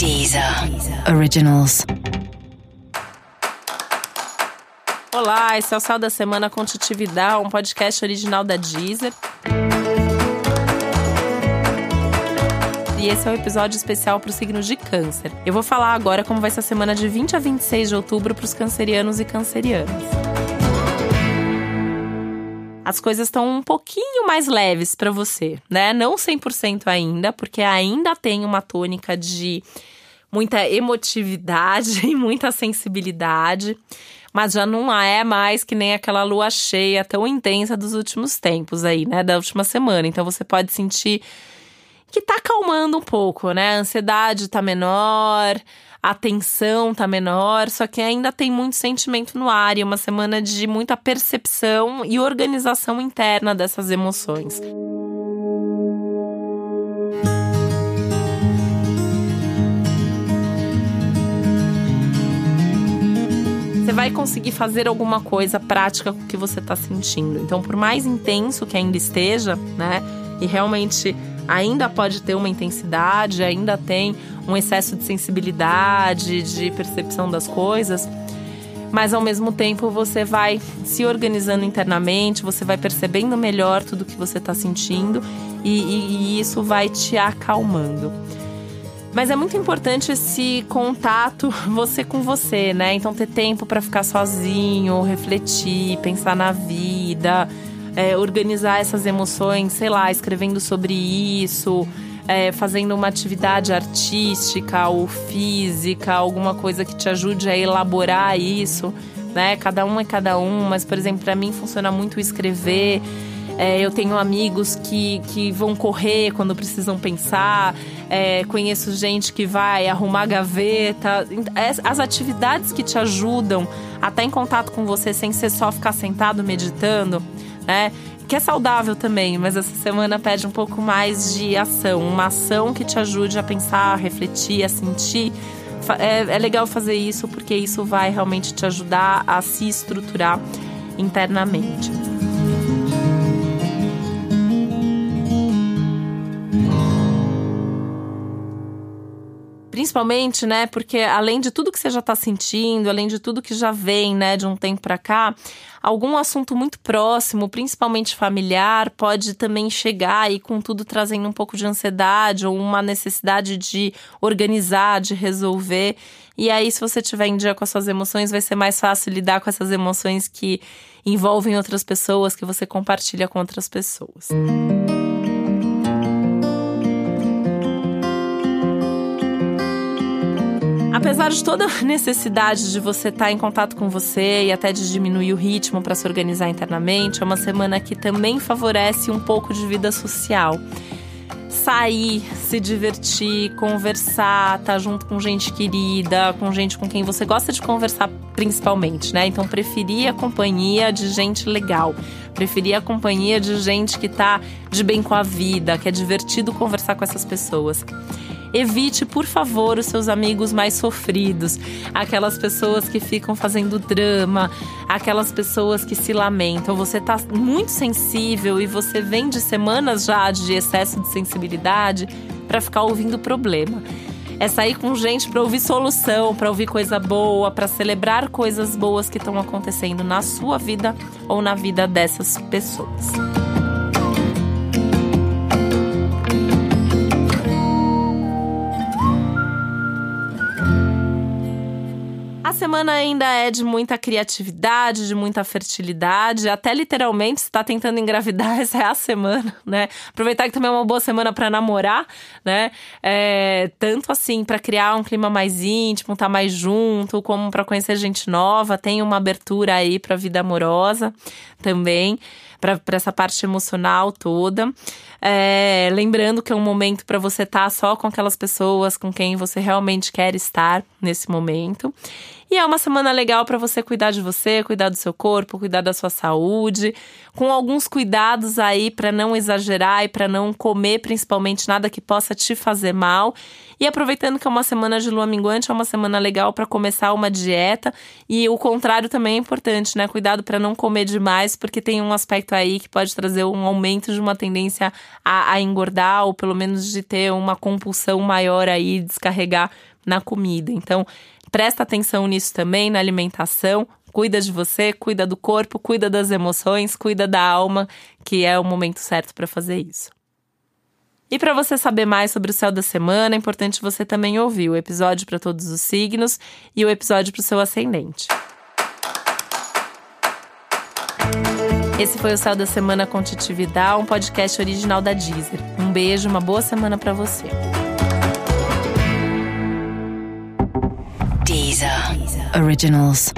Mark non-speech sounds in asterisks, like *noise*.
Deezer Originals. Olá, esse é o Sal da Semana com Titividade, um podcast original da Deezer. E esse é o um episódio especial para o signo de Câncer. Eu vou falar agora como vai ser a semana de 20 a 26 de outubro para os cancerianos e cancerianas as coisas estão um pouquinho mais leves para você, né? Não 100% ainda, porque ainda tem uma tônica de muita emotividade *laughs* e muita sensibilidade, mas já não é mais que nem aquela lua cheia tão intensa dos últimos tempos aí, né? Da última semana. Então você pode sentir que tá acalmando um pouco, né? A ansiedade tá menor, a tensão tá menor, só que ainda tem muito sentimento no ar e uma semana de muita percepção e organização interna dessas emoções. você vai conseguir fazer alguma coisa prática com o que você está sentindo. Então, por mais intenso que ainda esteja, né? E realmente ainda pode ter uma intensidade, ainda tem um excesso de sensibilidade, de percepção das coisas, mas ao mesmo tempo você vai se organizando internamente, você vai percebendo melhor tudo que você está sentindo e, e, e isso vai te acalmando. Mas é muito importante esse contato *laughs* você com você, né? Então ter tempo para ficar sozinho, refletir, pensar na vida, é, organizar essas emoções, sei lá, escrevendo sobre isso, é, fazendo uma atividade artística ou física, alguma coisa que te ajude a elaborar isso, né? Cada um é cada um, mas, por exemplo, para mim funciona muito escrever. É, eu tenho amigos que, que vão correr quando precisam pensar. É, conheço gente que vai arrumar gaveta. As atividades que te ajudam a estar em contato com você sem ser só ficar sentado meditando né? Que é saudável também, mas essa semana pede um pouco mais de ação, uma ação que te ajude a pensar, a refletir, a sentir. É, é legal fazer isso porque isso vai realmente te ajudar a se estruturar internamente. Principalmente, né, porque além de tudo que você já está sentindo, além de tudo que já vem, né, de um tempo para cá, algum assunto muito próximo, principalmente familiar, pode também chegar e com tudo trazendo um pouco de ansiedade ou uma necessidade de organizar, de resolver. E aí, se você tiver em dia com as suas emoções, vai ser mais fácil lidar com essas emoções que envolvem outras pessoas, que você compartilha com outras pessoas. Música Apesar de toda a necessidade de você estar tá em contato com você e até de diminuir o ritmo para se organizar internamente, é uma semana que também favorece um pouco de vida social. Sair, se divertir, conversar, estar tá junto com gente querida, com gente com quem você gosta de conversar principalmente, né? Então preferir a companhia de gente legal, preferir a companhia de gente que tá de bem com a vida, que é divertido conversar com essas pessoas. Evite, por favor, os seus amigos mais sofridos, aquelas pessoas que ficam fazendo drama, aquelas pessoas que se lamentam. Você está muito sensível e você vem de semanas já de excesso de sensibilidade para ficar ouvindo problema. É sair com gente para ouvir solução, para ouvir coisa boa, para celebrar coisas boas que estão acontecendo na sua vida ou na vida dessas pessoas. Semana ainda é de muita criatividade, de muita fertilidade, até literalmente está tentando engravidar, *laughs* essa é a semana, né? Aproveitar que também é uma boa semana para namorar, né? É, tanto assim para criar um clima mais íntimo, estar tá mais junto, como para conhecer gente nova, tem uma abertura aí para a vida amorosa também para essa parte emocional toda. É, lembrando que é um momento para você estar tá só com aquelas pessoas com quem você realmente quer estar nesse momento. E é uma semana legal para você cuidar de você, cuidar do seu corpo, cuidar da sua saúde, com alguns cuidados aí para não exagerar e para não comer principalmente nada que possa te fazer mal. E aproveitando que é uma semana de lua minguante, é uma semana legal para começar uma dieta. E o contrário também é importante, né? Cuidado para não comer demais, porque tem um aspecto aí que pode trazer um aumento de uma tendência a, a engordar, ou pelo menos de ter uma compulsão maior aí, descarregar na comida. Então, presta atenção nisso também, na alimentação. Cuida de você, cuida do corpo, cuida das emoções, cuida da alma, que é o momento certo para fazer isso. E para você saber mais sobre o céu da semana, é importante você também ouvir o episódio para todos os signos e o episódio para o seu ascendente. Esse foi o Céu da Semana com Titi Vidal, um podcast original da Deezer. Um beijo, uma boa semana para você. Originals.